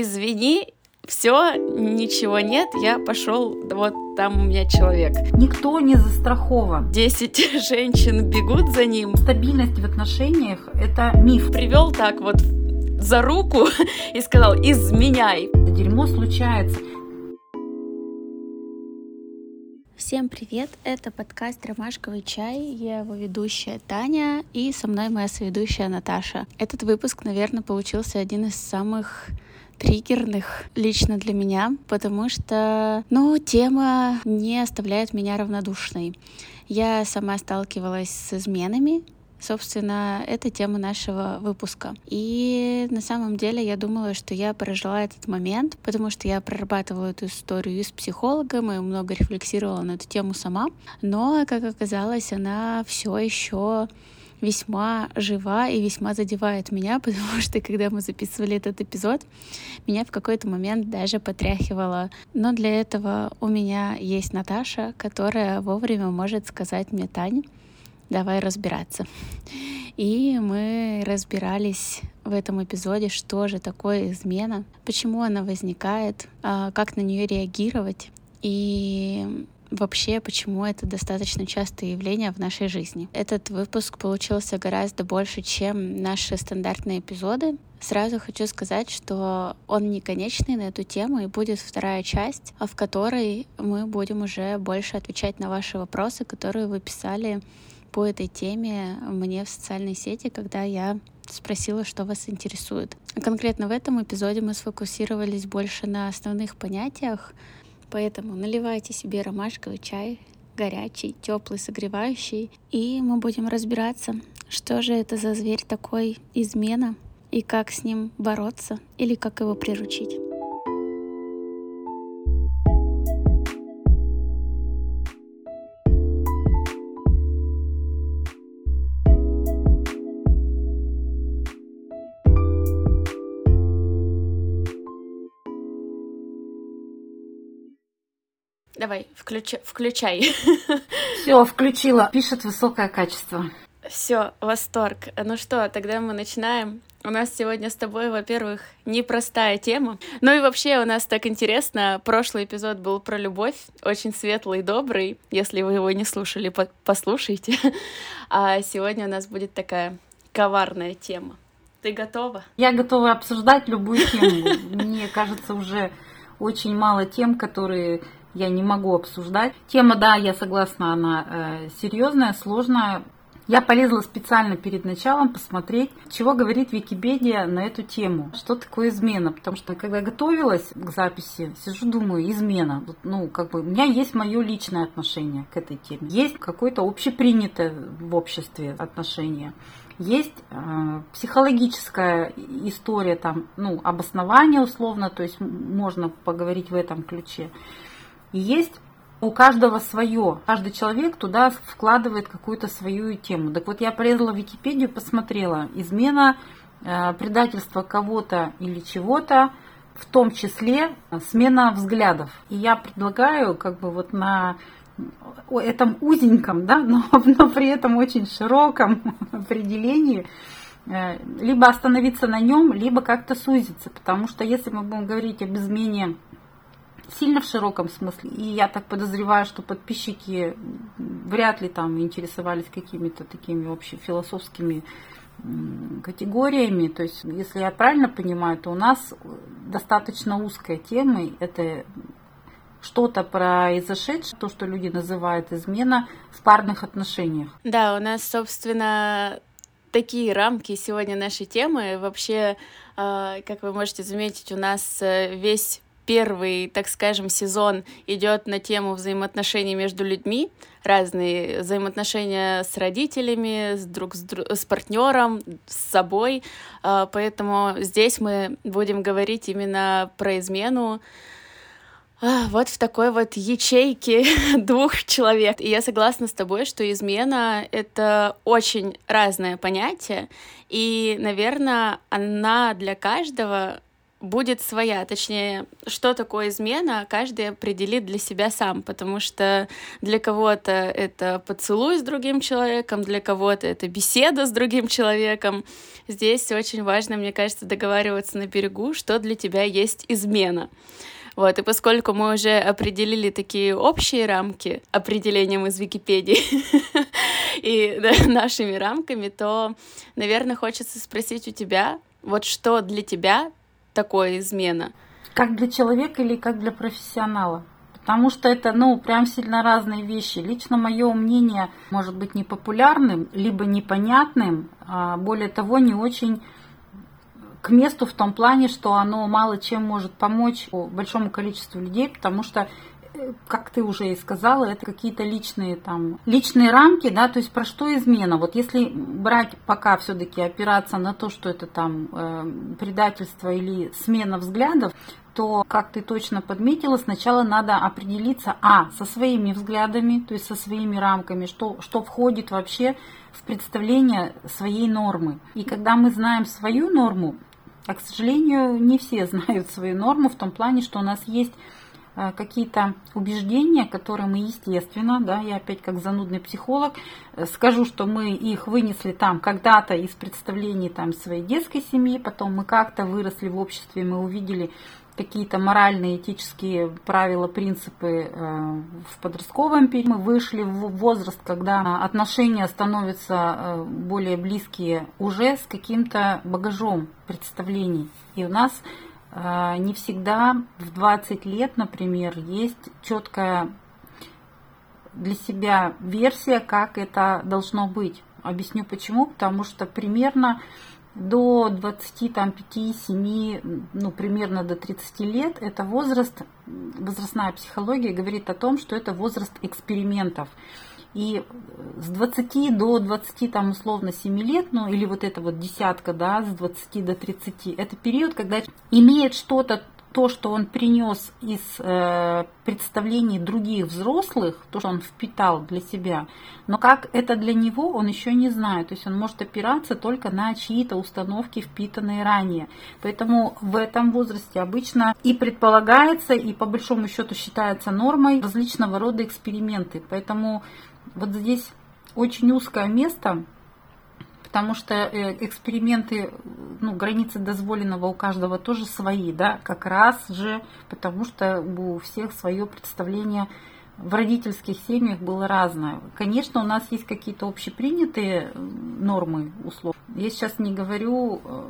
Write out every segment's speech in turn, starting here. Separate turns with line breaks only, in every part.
извини, все, ничего нет, я пошел, вот там у меня человек.
Никто не застрахован.
Десять женщин бегут за ним.
Стабильность в отношениях — это миф.
Привел так вот за руку и сказал «изменяй».
Дерьмо случается.
Всем привет! Это подкаст «Ромашковый чай». Я его ведущая Таня и со мной моя соведущая Наташа. Этот выпуск, наверное, получился один из самых триггерных лично для меня, потому что, ну, тема не оставляет меня равнодушной. Я сама сталкивалась с изменами, Собственно, это тема нашего выпуска. И на самом деле я думала, что я прожила этот момент, потому что я прорабатывала эту историю с психологом, и много рефлексировала на эту тему сама. Но, как оказалось, она все еще весьма жива и весьма задевает меня, потому что когда мы записывали этот эпизод, меня в какой-то момент даже потряхивало. Но для этого у меня есть Наташа, которая вовремя может сказать мне, Тань, давай разбираться. И мы разбирались в этом эпизоде, что же такое измена, почему она возникает, а, как на нее реагировать. И вообще, почему это достаточно частое явление в нашей жизни. Этот выпуск получился гораздо больше, чем наши стандартные эпизоды. Сразу хочу сказать, что он не конечный на эту тему, и будет вторая часть, в которой мы будем уже больше отвечать на ваши вопросы, которые вы писали по этой теме мне в социальной сети, когда я спросила, что вас интересует. Конкретно в этом эпизоде мы сфокусировались больше на основных понятиях, Поэтому наливайте себе ромашковый чай, горячий, теплый, согревающий, и мы будем разбираться, что же это за зверь такой измена, и как с ним бороться, или как его приручить. Включ... включай.
Все, включила. Пишет высокое качество.
Все, восторг. Ну что, тогда мы начинаем. У нас сегодня с тобой, во-первых, непростая тема. Ну и вообще у нас так интересно. Прошлый эпизод был про любовь, очень светлый и добрый. Если вы его не слушали, по послушайте. А сегодня у нас будет такая коварная тема. Ты готова?
Я готова обсуждать любую тему. Мне кажется, уже очень мало тем, которые я не могу обсуждать. Тема, да, я согласна, она э, серьезная, сложная. Я полезла специально перед началом посмотреть, чего говорит Википедия на эту тему. Что такое измена? Потому что когда готовилась к записи, сижу, думаю, измена. Ну, как бы у меня есть мое личное отношение к этой теме. Есть какое-то общепринятое в обществе отношение. Есть э, психологическая история, там, ну, обоснование условно, то есть можно поговорить в этом ключе. И есть у каждого свое. Каждый человек туда вкладывает какую-то свою тему. Так вот, я полезла в Википедию, посмотрела. Измена, э, предательство кого-то или чего-то, в том числе смена взглядов. И я предлагаю как бы вот на этом узеньком, да, но, но при этом очень широком определении э, либо остановиться на нем, либо как-то сузиться. Потому что если мы будем говорить об измене сильно в широком смысле. И я так подозреваю, что подписчики вряд ли там интересовались какими-то такими общефилософскими категориями. То есть, если я правильно понимаю, то у нас достаточно узкая тема. Это что-то произошедшее, то, что люди называют измена в парных отношениях.
Да, у нас, собственно, такие рамки сегодня нашей темы. Вообще, а, как вы можете заметить, у нас э, весь первый, так скажем, сезон идет на тему взаимоотношений между людьми, разные взаимоотношения с родителями, с друг с, друг, с партнером, с собой. А, поэтому здесь мы будем говорить именно про измену а, вот в такой вот ячейке двух человек. И я согласна с тобой, что измена — это очень разное понятие, и, наверное, она для каждого будет своя, точнее, что такое измена, каждый определит для себя сам, потому что для кого-то это поцелуй с другим человеком, для кого-то это беседа с другим человеком. Здесь очень важно, мне кажется, договариваться на берегу, что для тебя есть измена. Вот, и поскольку мы уже определили такие общие рамки определением из Википедии и нашими рамками, то, наверное, хочется спросить у тебя, вот что для тебя такое измена?
Как для человека или как для профессионала? Потому что это, ну, прям сильно разные вещи. Лично мое мнение может быть непопулярным, либо непонятным, а более того, не очень к месту в том плане, что оно мало чем может помочь большому количеству людей, потому что как ты уже и сказала, это какие-то личные там личные рамки, да, то есть про что измена. Вот если брать пока все-таки опираться на то, что это там э, предательство или смена взглядов, то, как ты точно подметила, сначала надо определиться, а, со своими взглядами, то есть со своими рамками, что, что входит вообще в представление своей нормы. И когда мы знаем свою норму, а, к сожалению, не все знают свою норму в том плане, что у нас есть какие-то убеждения, которые мы, естественно, да, я опять как занудный психолог, э, скажу, что мы их вынесли там когда-то из представлений там своей детской семьи, потом мы как-то выросли в обществе, мы увидели какие-то моральные, этические правила, принципы э, в подростковом периоде. Мы вышли в возраст, когда отношения становятся э, более близкие уже с каким-то багажом представлений. И у нас э, не всегда в 20 лет, например, есть четкая для себя версия, как это должно быть. Объясню почему. Потому что примерно до 25-7, ну, примерно до 30 лет, это возраст, возрастная психология говорит о том, что это возраст экспериментов. И с 20 до 20, там, условно, 7 лет, ну, или вот эта вот десятка, да, с 20 до 30, это период, когда имеет что-то то, что он принес из э, представлений других взрослых, то, что он впитал для себя, но как это для него, он еще не знает. То есть он может опираться только на чьи-то установки, впитанные ранее. Поэтому в этом возрасте обычно и предполагается, и по большому счету считается нормой различного рода эксперименты. Поэтому вот здесь очень узкое место потому что э, эксперименты, ну, границы дозволенного у каждого тоже свои, да, как раз же, потому что у всех свое представление в родительских семьях было разное. Конечно, у нас есть какие-то общепринятые нормы услов. Я сейчас не говорю э,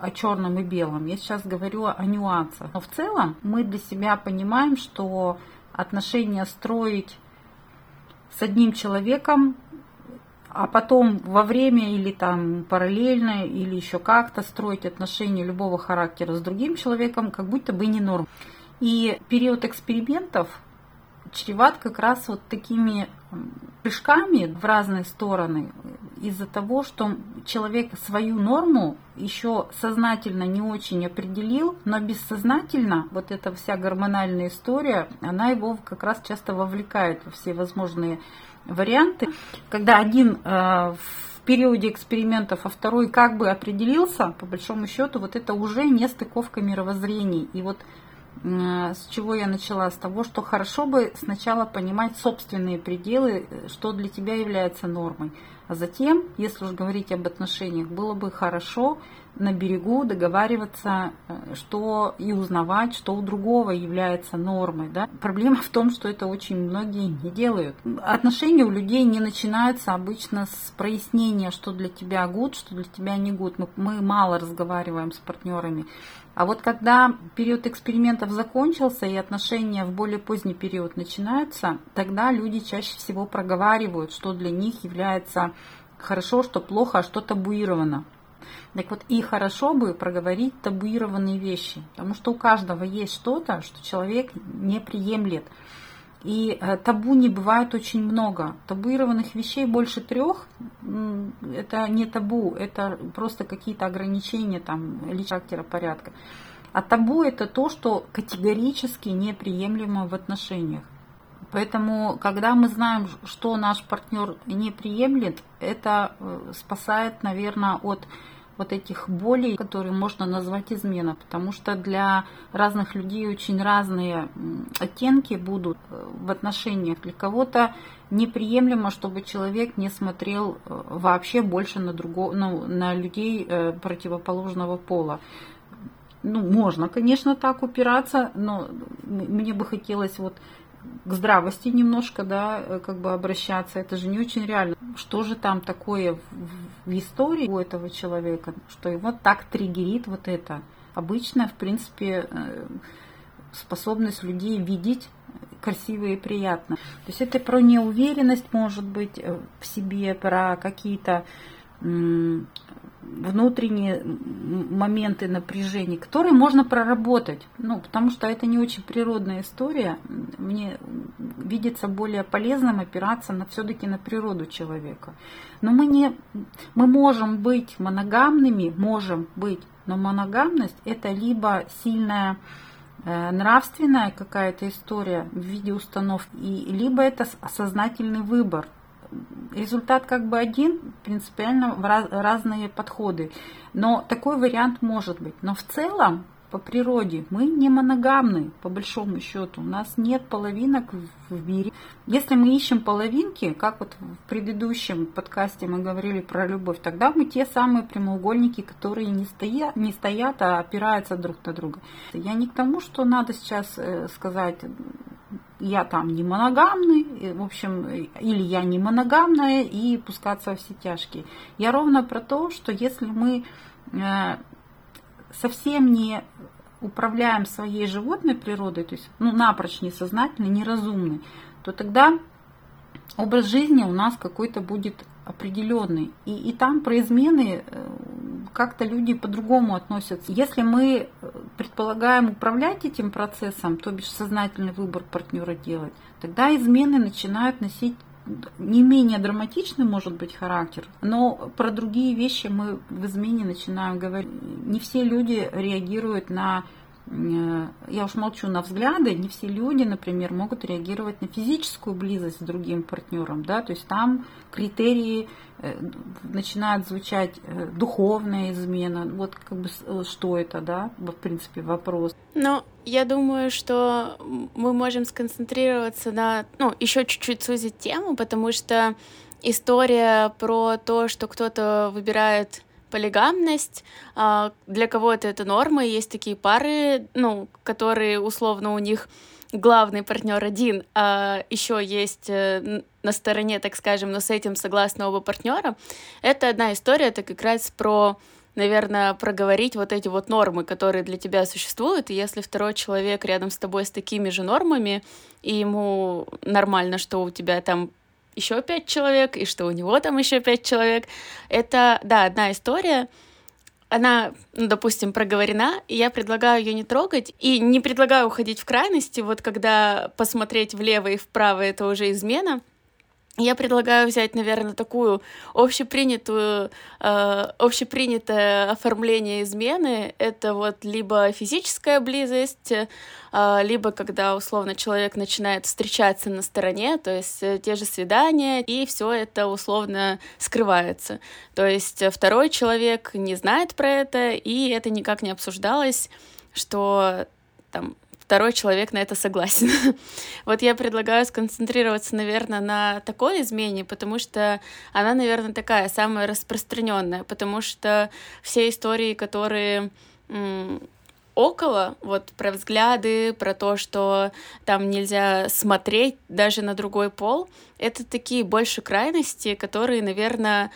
о черном и белом, я сейчас говорю о нюансах. Но в целом мы для себя понимаем, что отношения строить с одним человеком а потом во время или там параллельно, или еще как-то строить отношения любого характера с другим человеком, как будто бы не норм. И период экспериментов чреват как раз вот такими прыжками в разные стороны из-за того, что человек свою норму еще сознательно не очень определил, но бессознательно вот эта вся гормональная история, она его как раз часто вовлекает во все возможные варианты, когда один э, в периоде экспериментов, а второй как бы определился, по большому счету, вот это уже не стыковка мировоззрений. И вот с чего я начала? С того, что хорошо бы сначала понимать собственные пределы, что для тебя является нормой. А затем, если уж говорить об отношениях, было бы хорошо на берегу договариваться, э, что и узнавать, что у другого является нормой. Да? Проблема в том, что это очень многие не делают. Отношения у людей не начинаются обычно с прояснения, что для тебя гуд, что для тебя не гуд. Мы, мы мало разговариваем с партнерами. А вот когда период экспериментов закончился и отношения в более поздний период начинаются, тогда люди чаще всего проговаривают, что для них является хорошо, что плохо, а что табуировано. Так вот, и хорошо бы проговорить табуированные вещи, потому что у каждого есть что-то, что человек не приемлет. И э, табу не бывает очень много. Табуированных вещей больше трех. Это не табу, это просто какие-то ограничения там, характера порядка. А табу это то, что категорически неприемлемо в отношениях. Поэтому, когда мы знаем, что наш партнер не приемлет, это э, спасает, наверное, от вот этих болей, которые можно назвать измена, потому что для разных людей очень разные оттенки будут э, в отношениях. Для кого-то неприемлемо, чтобы человек не смотрел э, вообще больше на, другого, ну, на людей противоположного пола. Ну, можно, конечно, так упираться, но мне бы хотелось вот к здравости немножко, да, э, как бы обращаться. Это же не очень реально. Что же там такое в, истории у этого человека, что его так триггерит вот это? Обычно, в принципе, способность людей видеть красиво и приятно. То есть это про неуверенность, может быть, э, в себе, про какие-то внутренние моменты напряжения, которые можно проработать. Ну, потому что это не очень природная история. Мне видится более полезным опираться на все-таки на природу человека. Но мы не, мы можем быть моногамными, можем быть, но моногамность это либо сильная Э, нравственная какая-то история в виде установки, и, либо это сознательный выбор. Результат как бы один, принципиально разные подходы. Но такой вариант может быть. Но в целом по природе. Мы не моногамны, по большому счету. У нас нет половинок в мире. Если мы ищем половинки, как вот в предыдущем подкасте мы говорили про любовь, тогда мы те самые прямоугольники, которые не стоят, не стоят а опираются друг на друга. Я не к тому, что надо сейчас э, сказать, я там не моногамный, в общем, или я не моногамная и пускаться во все тяжкие. Я ровно про то, что если мы э, совсем не управляем своей животной природой, то есть ну, напрочь несознательный, неразумный, то тогда образ жизни у нас какой-то будет определенный. И, и там про измены э, как-то люди по-другому относятся. Если мы э, предполагаем управлять этим процессом, то бишь сознательный выбор партнера делать, тогда измены начинают носить не менее драматичный может быть характер, но про другие вещи мы в измене начинаем говорить. Не все люди реагируют на я уж молчу на взгляды, не все люди, например, могут реагировать на физическую близость с другим партнером, да, то есть там критерии э, начинают звучать э, духовная измена, вот как бы что это, да, в принципе вопрос.
Ну, я думаю, что мы можем сконцентрироваться на, ну, еще чуть-чуть сузить тему, потому что история про то, что кто-то выбирает полигамность. А, для кого-то это норма, есть такие пары, ну, которые условно у них главный партнер один, а еще есть э, на стороне, так скажем, но с этим согласны оба партнера. Это одна история, это как раз про наверное, проговорить вот эти вот нормы, которые для тебя существуют, и если второй человек рядом с тобой с такими же нормами, и ему нормально, что у тебя там еще пять человек, и что у него там еще пять человек. Это, да, одна история. Она, ну, допустим, проговорена, и я предлагаю ее не трогать, и не предлагаю уходить в крайности, вот когда посмотреть влево и вправо это уже измена, я предлагаю взять, наверное, такую общепринятую, э, общепринятое оформление измены. Это вот либо физическая близость, э, либо когда условно человек начинает встречаться на стороне, то есть э, те же свидания, и все это условно скрывается. То есть второй человек не знает про это, и это никак не обсуждалось, что там второй человек на это согласен. вот я предлагаю сконцентрироваться, наверное, на такой измене, потому что она, наверное, такая самая распространенная, потому что все истории, которые около, вот про взгляды, про то, что там нельзя смотреть даже на другой пол, это такие больше крайности, которые, наверное,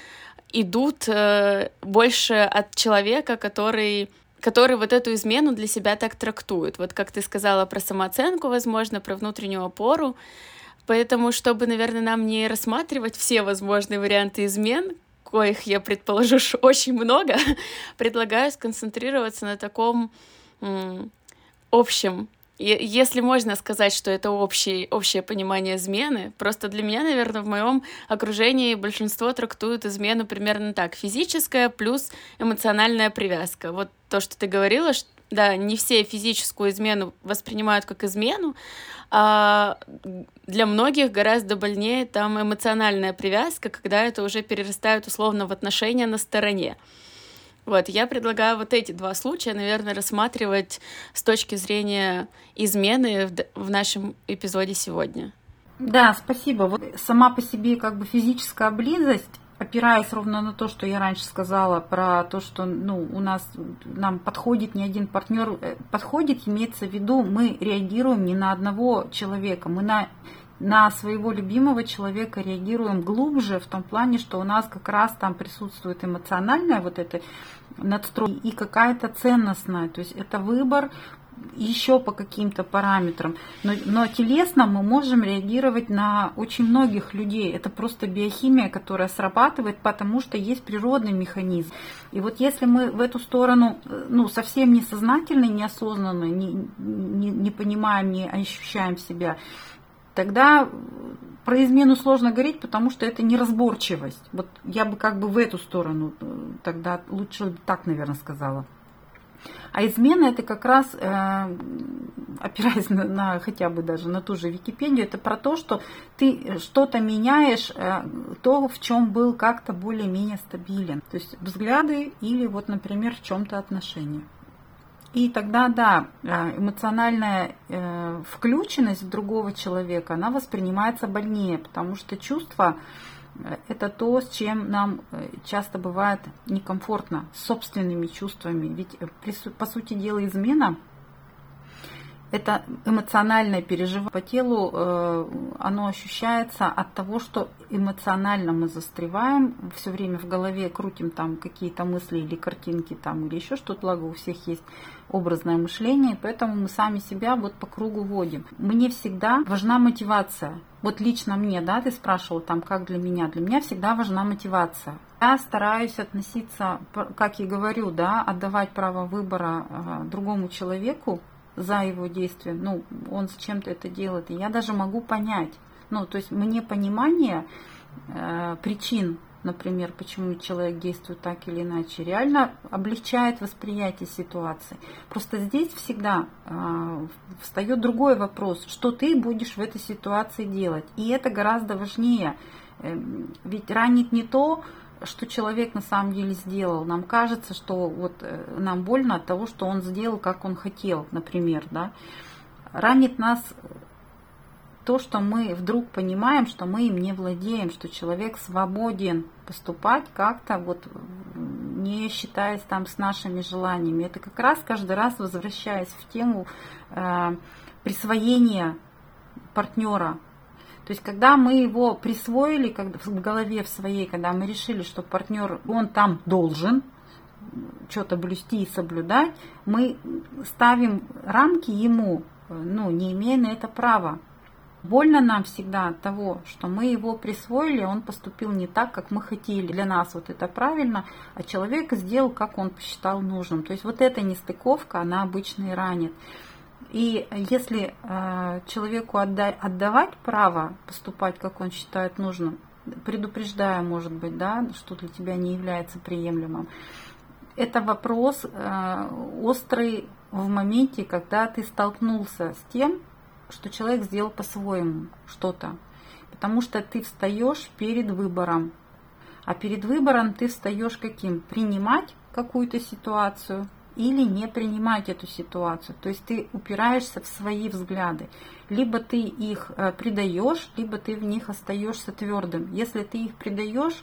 идут э, больше от человека, который который вот эту измену для себя так трактует. Вот как ты сказала про самооценку, возможно, про внутреннюю опору. Поэтому, чтобы, наверное, нам не рассматривать все возможные варианты измен, коих я предположу очень много, предлагаю сконцентрироваться на таком общем если можно сказать, что это общий, общее понимание измены, просто для меня, наверное, в моем окружении большинство трактуют измену примерно так. Физическая плюс эмоциональная привязка. Вот то, что ты говорила, что да, не все физическую измену воспринимают как измену, а для многих гораздо больнее там эмоциональная привязка, когда это уже перерастает условно в отношения на стороне. Вот, я предлагаю вот эти два случая, наверное, рассматривать с точки зрения измены в, в нашем эпизоде сегодня.
Да, спасибо. Вот сама по себе как бы физическая близость опираясь ровно на то, что я раньше сказала про то, что ну, у нас нам подходит не один партнер, э, подходит, имеется в виду, мы реагируем не на одного человека, мы на на своего любимого человека реагируем глубже в том плане, что у нас как раз там присутствует эмоциональная вот эта надстрой и какая-то ценностная. То есть это выбор еще по каким-то параметрам. Но, но телесно мы можем реагировать на очень многих людей. Это просто биохимия, которая срабатывает, потому что есть природный механизм. И вот если мы в эту сторону ну, совсем несознательно, неосознанно, не, не, не понимаем, не ощущаем себя, тогда про измену сложно говорить, потому что это неразборчивость. Вот я бы как бы в эту сторону э, тогда лучше так, наверное, сказала. А измена это как раз, э, опираясь на, на хотя бы даже на ту же Википедию, это про то, что ты что-то меняешь, э, то, в чем был как-то более-менее стабилен. То есть взгляды или вот, например, в чем-то отношения. И тогда, да, э, эмоциональная э, включенность другого человека, она воспринимается больнее, потому что чувство э, это то, с чем нам часто бывает некомфортно, с собственными чувствами. Ведь, по сути дела, измена это эмоциональное переживание по телу, оно ощущается от того, что эмоционально мы застреваем, все время в голове крутим там какие-то мысли или картинки там или еще что-то, благо у всех есть образное мышление, поэтому мы сами себя вот по кругу водим. Мне всегда важна мотивация. Вот лично мне, да, ты спрашивал там, как для меня. Для меня всегда важна мотивация. Я стараюсь относиться, как и говорю, да, отдавать право выбора э, другому человеку, за его действия, ну, он с чем-то это делает, и я даже могу понять. Ну, то есть мне понимание э, причин, например, почему человек действует так или иначе, реально облегчает восприятие ситуации. Просто здесь всегда э, встает другой вопрос, что ты будешь в этой ситуации делать. И это гораздо важнее. Э, ведь ранит не то, что человек на самом деле сделал. Нам кажется, что вот э, нам больно от того, что он сделал, как он хотел, например, да. Ранит нас то, что мы вдруг понимаем, что мы им не владеем, что человек свободен поступать как-то вот не считаясь там с нашими желаниями. Это как раз каждый раз возвращаясь в тему э, присвоения партнера, то есть, когда мы его присвоили как в голове в своей, когда мы решили, что партнер, он там должен что-то блюсти и соблюдать, мы ставим рамки ему, ну, не имея на это права. Больно нам всегда от того, что мы его присвоили, он поступил не так, как мы хотели. Для нас вот это правильно, а человек сделал, как он посчитал нужным. То есть вот эта нестыковка, она обычно и ранит. И если э, человеку отда- отдавать право поступать, как он считает нужным, предупреждая, может быть, да, что для тебя не является приемлемым, это вопрос э, острый в моменте, когда ты столкнулся с тем, что человек сделал по-своему что-то. Потому что ты встаешь перед выбором. А перед выбором ты встаешь каким? Принимать какую-то ситуацию или не принимать эту ситуацию. То есть ты упираешься в свои взгляды. Либо ты их э, предаешь, либо ты в них остаешься твердым. Если ты их предаешь,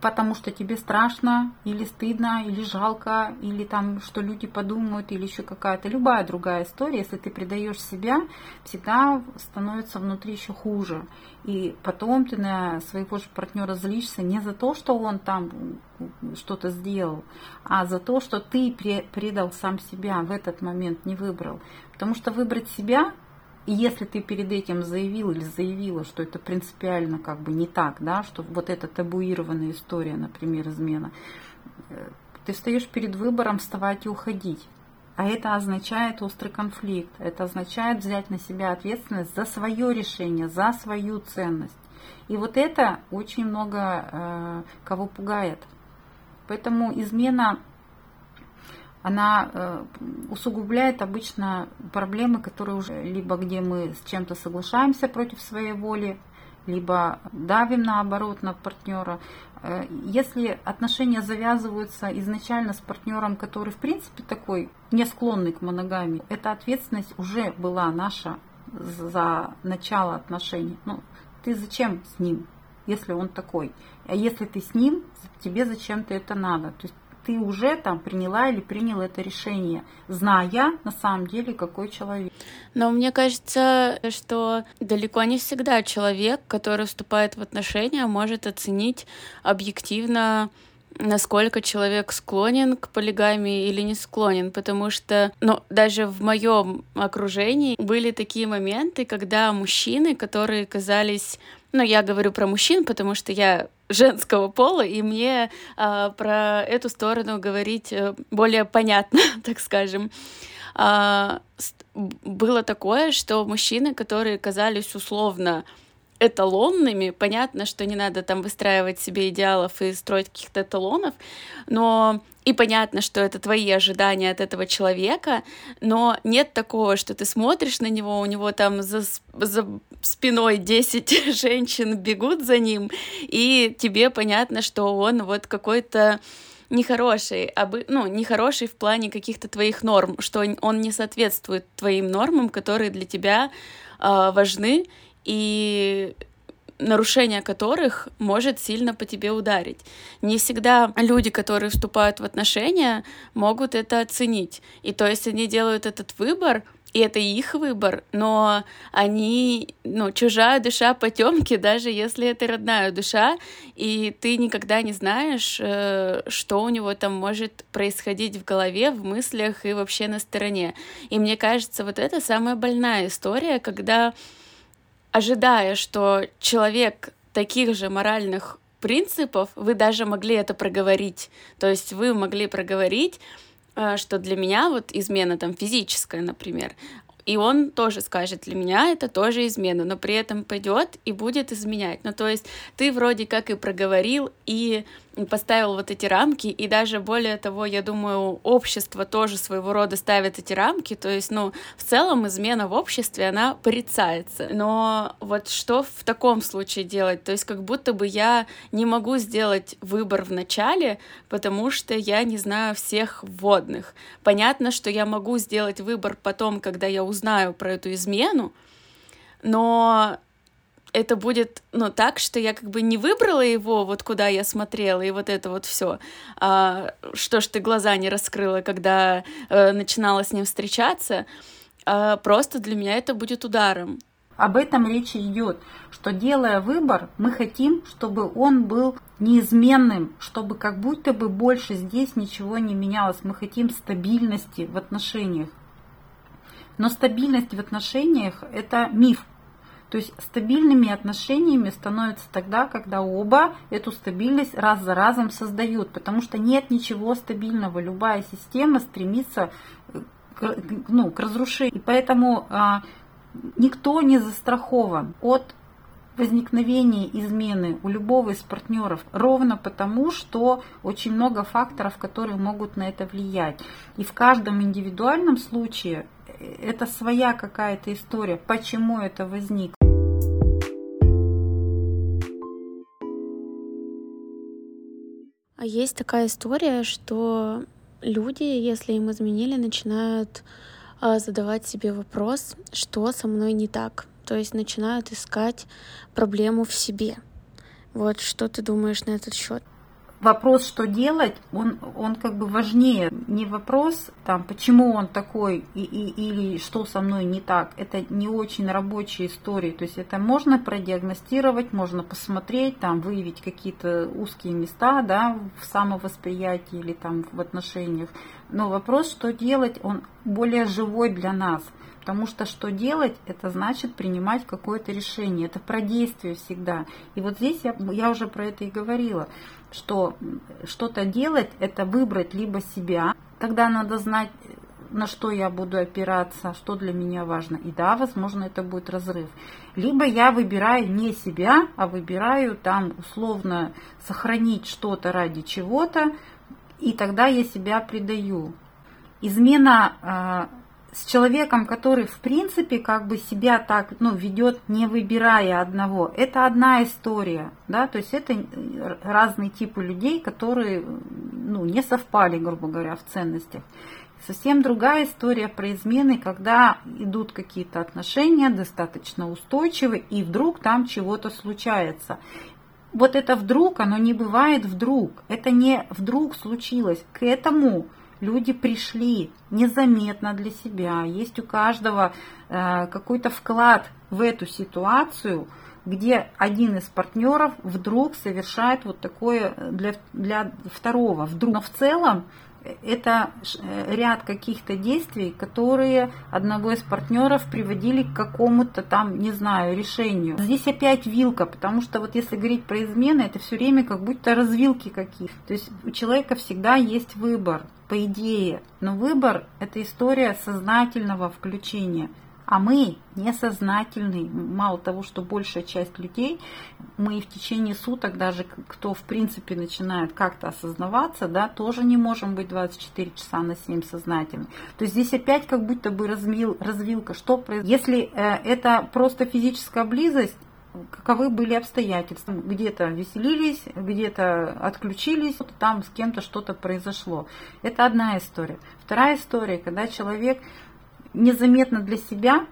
потому что тебе страшно, или стыдно, или жалко, или там, что люди подумают, или еще какая-то любая другая история, если ты предаешь себя, всегда становится внутри еще хуже. И потом ты на своего же партнера злишься не за то, что он там что-то сделал, а за то, что ты предал сам себя в этот момент, не выбрал. Потому что выбрать себя и если ты перед этим заявил или заявила, что это принципиально как бы не так, да, что вот эта табуированная история, например, измена, э, ты встаешь перед выбором вставать и уходить. А это означает острый конфликт. Это означает взять на себя ответственность за свое решение, за свою ценность. И вот это очень много э, кого пугает. Поэтому измена она э, усугубляет обычно проблемы, которые уже либо где мы с чем-то соглашаемся против своей воли, либо давим наоборот на партнера. Э, если отношения завязываются изначально с партнером, который в принципе такой не склонный к моногамии, эта ответственность уже была наша за начало отношений. Ну, ты зачем с ним, если он такой? А если ты с ним, тебе зачем-то это надо? То есть ты уже там приняла или принял это решение, зная на самом деле, какой человек.
Но мне кажется, что далеко не всегда человек, который вступает в отношения, может оценить объективно насколько человек склонен к полигамии или не склонен, потому что, ну, даже в моем окружении были такие моменты, когда мужчины, которые казались ну, я говорю про мужчин, потому что я женского пола, и мне э, про эту сторону говорить э, более понятно, так скажем. Э, было такое, что мужчины, которые казались условно эталонными. Понятно, что не надо там выстраивать себе идеалов и строить каких-то эталонов, но и понятно, что это твои ожидания от этого человека, но нет такого, что ты смотришь на него, у него там за, за спиной 10 женщин бегут за ним, и тебе понятно, что он вот какой-то нехороший, об, ну, нехороший в плане каких-то твоих норм, что он не соответствует твоим нормам, которые для тебя э, важны, и нарушение которых может сильно по тебе ударить. Не всегда люди, которые вступают в отношения, могут это оценить. И то есть они делают этот выбор, и это их выбор, но они, ну, чужая душа потемки, даже если это родная душа, и ты никогда не знаешь, э, что у него там может происходить в голове, в мыслях и вообще на стороне. И мне кажется, вот это самая больная история, когда ожидая, что человек таких же моральных принципов, вы даже могли это проговорить. То есть вы могли проговорить, что для меня вот измена там физическая, например, и он тоже скажет, для меня это тоже измена, но при этом пойдет и будет изменять. Ну, то есть ты вроде как и проговорил, и поставил вот эти рамки, и даже более того, я думаю, общество тоже своего рода ставит эти рамки, то есть, ну, в целом измена в обществе, она порицается. Но вот что в таком случае делать? То есть как будто бы я не могу сделать выбор в начале, потому что я не знаю всех вводных. Понятно, что я могу сделать выбор потом, когда я узнаю про эту измену, но это будет, ну, так, что я как бы не выбрала его, вот куда я смотрела, и вот это вот все. А, что ж ты глаза не раскрыла, когда э, начинала с ним встречаться. А, просто для меня это будет ударом.
Об этом речь идет, что делая выбор, мы хотим, чтобы он был неизменным, чтобы как будто бы больше здесь ничего не менялось. Мы хотим стабильности в отношениях. Но стабильность в отношениях – это миф. То есть стабильными отношениями становятся тогда, когда оба эту стабильность раз за разом создают, потому что нет ничего стабильного. Любая система стремится э, к, ну, к разрушению. И поэтому а, никто не застрахован от возникновения измены у любого из партнеров ровно потому, что очень много факторов, которые могут на это влиять. И в каждом индивидуальном случае э, это своя какая-то история, почему это возникло.
А есть такая история, что люди, если им изменили, начинают а, задавать себе вопрос, что со мной не так. То есть начинают искать проблему в себе. Вот что ты думаешь на этот счет?
Вопрос, что делать, он, он как бы важнее. Не вопрос, там, почему он такой и, и, или что со мной не так. Это не очень рабочие истории. То есть это можно продиагностировать, можно посмотреть, там, выявить какие-то узкие места да, в самовосприятии или там, в отношениях. Но вопрос, что делать, он более живой для нас. Потому что что делать, это значит принимать какое-то решение. Это про действие всегда. И вот здесь я, я уже про это и говорила что что-то делать, это выбрать либо себя, тогда надо знать, на что я буду опираться, что для меня важно. И да, возможно, это будет разрыв. Либо я выбираю не себя, а выбираю там условно сохранить что-то ради чего-то, и тогда я себя предаю. Измена с человеком, который в принципе как бы себя так ну, ведет, не выбирая одного, это одна история, да, то есть это разные типы людей, которые ну, не совпали, грубо говоря, в ценностях. Совсем другая история про измены, когда идут какие-то отношения достаточно устойчивые, и вдруг там чего-то случается. Вот это вдруг, оно не бывает вдруг. Это не вдруг случилось. К этому люди пришли незаметно для себя. Есть у каждого э, какой-то вклад в эту ситуацию, где один из партнеров вдруг совершает вот такое для, для второго. Вдруг. Но в целом это э, ряд каких-то действий, которые одного из партнеров приводили к какому-то там, не знаю, решению. Здесь опять вилка, потому что вот если говорить про измены, это все время как будто развилки какие. То есть у человека всегда есть выбор, по идее. Но выбор – это история сознательного включения. А мы несознательны. Мало того, что большая часть людей, мы в течение суток, даже кто в принципе начинает как-то осознаваться, да, тоже не можем быть 24 часа на 7 сознательны. То есть здесь опять как будто бы развил, развилка. Что произошло? Если э, это просто физическая близость, каковы были обстоятельства. Где-то веселились, где-то отключились, там с кем-то что-то произошло. Это одна история. Вторая история, когда человек незаметно для себя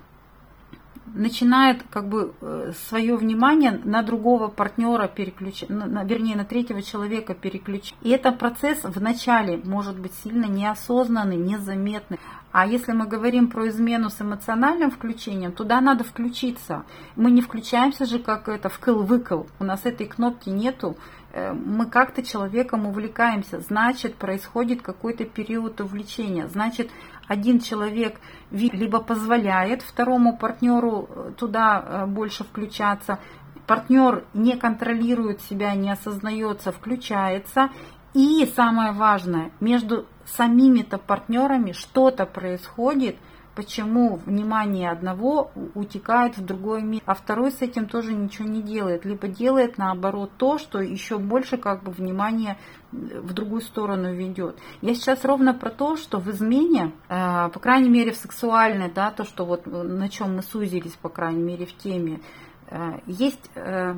начинает как бы э, свое внимание на другого партнера переключать, на, вернее на третьего человека переключить. И это процесс вначале может быть сильно неосознанный, незаметный. А если мы говорим про измену с эмоциональным включением, туда надо включиться. Мы не включаемся же как это в кыл-выкл. У нас этой кнопки нету. Э, мы как-то человеком увлекаемся. Значит, происходит какой-то период увлечения. Значит, один человек либо позволяет второму партнеру э, туда э, больше включаться, партнер не контролирует себя, не осознается, включается. И самое важное, между самими-то партнерами что-то происходит – почему внимание одного утекает в другой мир, а второй с этим тоже ничего не делает, либо делает наоборот то, что еще больше как бы внимание в другую сторону ведет. Я сейчас ровно про то, что в измене, э, по крайней мере в сексуальной, да, то, что вот на чем мы сузились, по крайней мере в теме, э, есть э,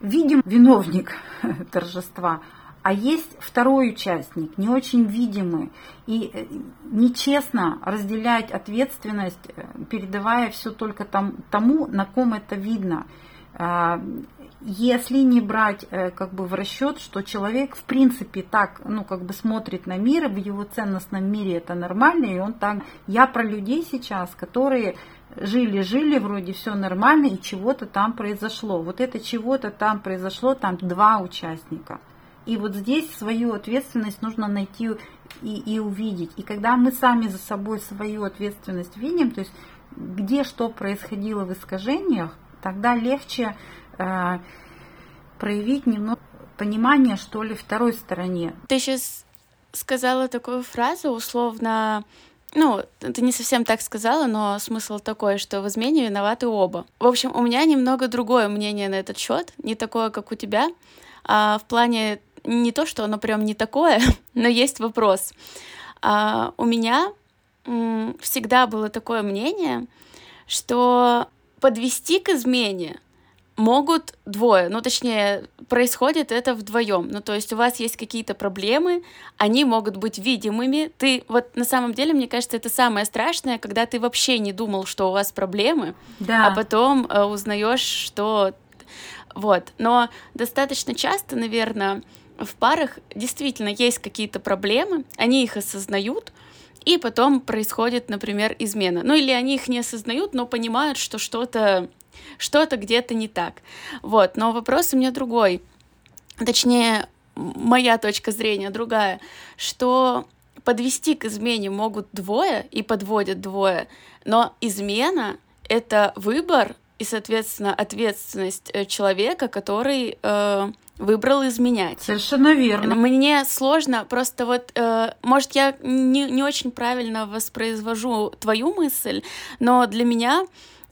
видим виновник торжества, а есть второй участник, не очень видимый. И э, нечестно разделять ответственность, э, передавая все только тому, на ком это видно. А, если не брать э, как бы в расчет, что человек в принципе так, ну как бы смотрит на мир, в его ценностном мире это нормально, и он так. Я про людей сейчас, которые жили-жили, вроде все нормально, и чего-то там произошло. Вот это чего-то там произошло, там два участника. И вот здесь свою ответственность нужно найти и, и увидеть. И когда мы сами за собой свою ответственность видим, то есть где что происходило в искажениях, тогда легче э, проявить немного понимания, что ли, второй стороне.
Ты сейчас сказала такую фразу, условно, ну, ты не совсем так сказала, но смысл такой, что в измене виноваты оба. В общем, у меня немного другое мнение на этот счет, не такое, как у тебя, а в плане не то, что оно прям не такое, но есть вопрос. А, у меня всегда было такое мнение, что подвести к измене могут двое, ну точнее, происходит это вдвоем. Ну то есть у вас есть какие-то проблемы, они могут быть видимыми. Ты вот на самом деле, мне кажется, это самое страшное, когда ты вообще не думал, что у вас проблемы, да. а потом э, узнаешь, что вот. Но достаточно часто, наверное, в парах действительно есть какие-то проблемы, они их осознают, и потом происходит, например, измена. Ну или они их не осознают, но понимают, что что-то что-то где-то не так. Вот, но вопрос у меня другой. Точнее, моя точка зрения другая, что подвести к измене могут двое и подводят двое, но измена — это выбор и, соответственно, ответственность э, человека, который э, выбрал изменять.
Совершенно верно.
Мне сложно, просто вот, э, может, я не, не очень правильно воспроизвожу твою мысль, но для меня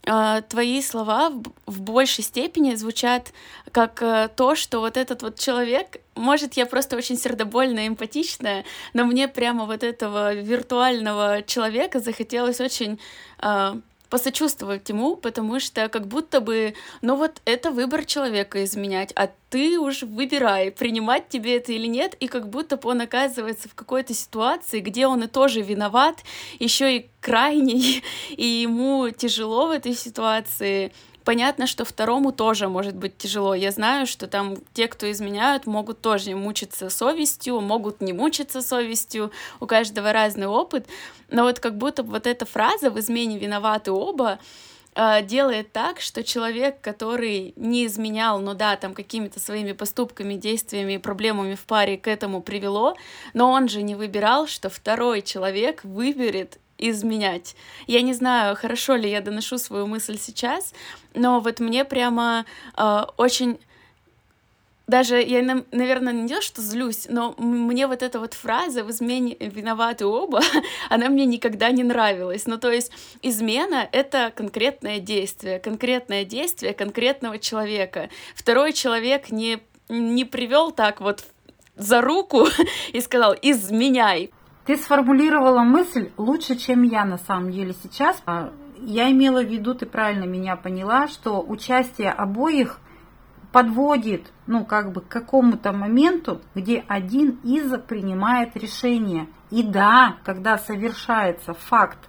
э, твои слова в, в большей степени звучат как э, то, что вот этот вот человек, может, я просто очень сердобольная, эмпатичная, но мне прямо вот этого виртуального человека захотелось очень э, посочувствовать ему, потому что как будто бы, ну вот это выбор человека изменять, а ты уж выбирай, принимать тебе это или нет, и как будто бы он оказывается в какой-то ситуации, где он и тоже виноват, еще и крайний, и ему тяжело в этой ситуации, Понятно, что второму тоже может быть тяжело. Я знаю, что там те, кто изменяют, могут тоже мучиться совестью, могут не мучиться совестью, у каждого разный опыт. Но вот как будто вот эта фраза «в измене виноваты оба», э, делает так, что человек, который не изменял, ну да, там какими-то своими поступками, действиями проблемами в паре к этому привело, но он же не выбирал, что второй человек выберет изменять. Я не знаю, хорошо ли я доношу свою мысль сейчас, но вот мне прямо э, очень даже я, наверное, не делаю, что злюсь, но мне вот эта вот фраза «в измене виноваты оба», она мне никогда не нравилась. Ну, то есть измена — это конкретное действие, конкретное действие конкретного человека. Второй человек не, не привел так вот за руку и сказал «изменяй».
Ты сформулировала мысль лучше, чем я на самом деле сейчас. А, я имела в виду, ты правильно меня поняла, что участие обоих подводит, ну, как бы к какому-то моменту, где один из принимает решение. И да, когда совершается факт,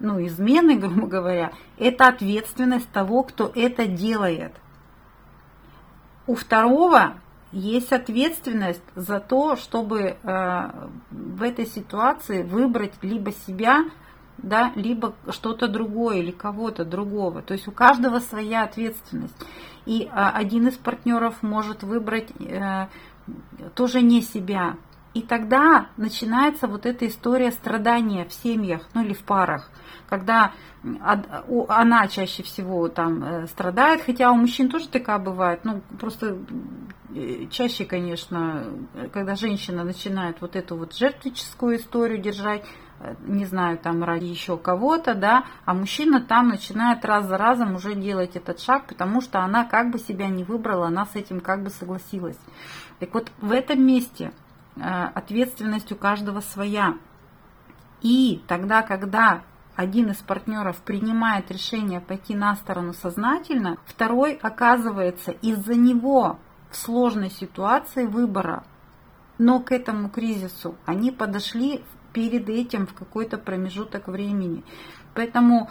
ну, измены, грубо говоря, это ответственность того, кто это делает. У второго есть ответственность за то, чтобы э, в этой ситуации выбрать либо себя, да, либо что-то другое или кого-то другого. То есть у каждого своя ответственность. И э, один из партнеров может выбрать э, тоже не себя. И тогда начинается вот эта история страдания в семьях, ну или в парах, когда она чаще всего там э, страдает, хотя у мужчин тоже такая бывает, ну просто э, чаще, конечно, когда женщина начинает вот эту вот жертвическую историю держать, э, не знаю, там ради еще кого-то, да, а мужчина там начинает раз за разом уже делать этот шаг, потому что она как бы себя не выбрала, она с этим как бы согласилась. Так вот, в этом месте ответственность у каждого своя. И тогда, когда один из партнеров принимает решение пойти на сторону сознательно, второй оказывается из-за него в сложной ситуации выбора. Но к этому кризису они подошли перед этим в какой-то промежуток времени. Поэтому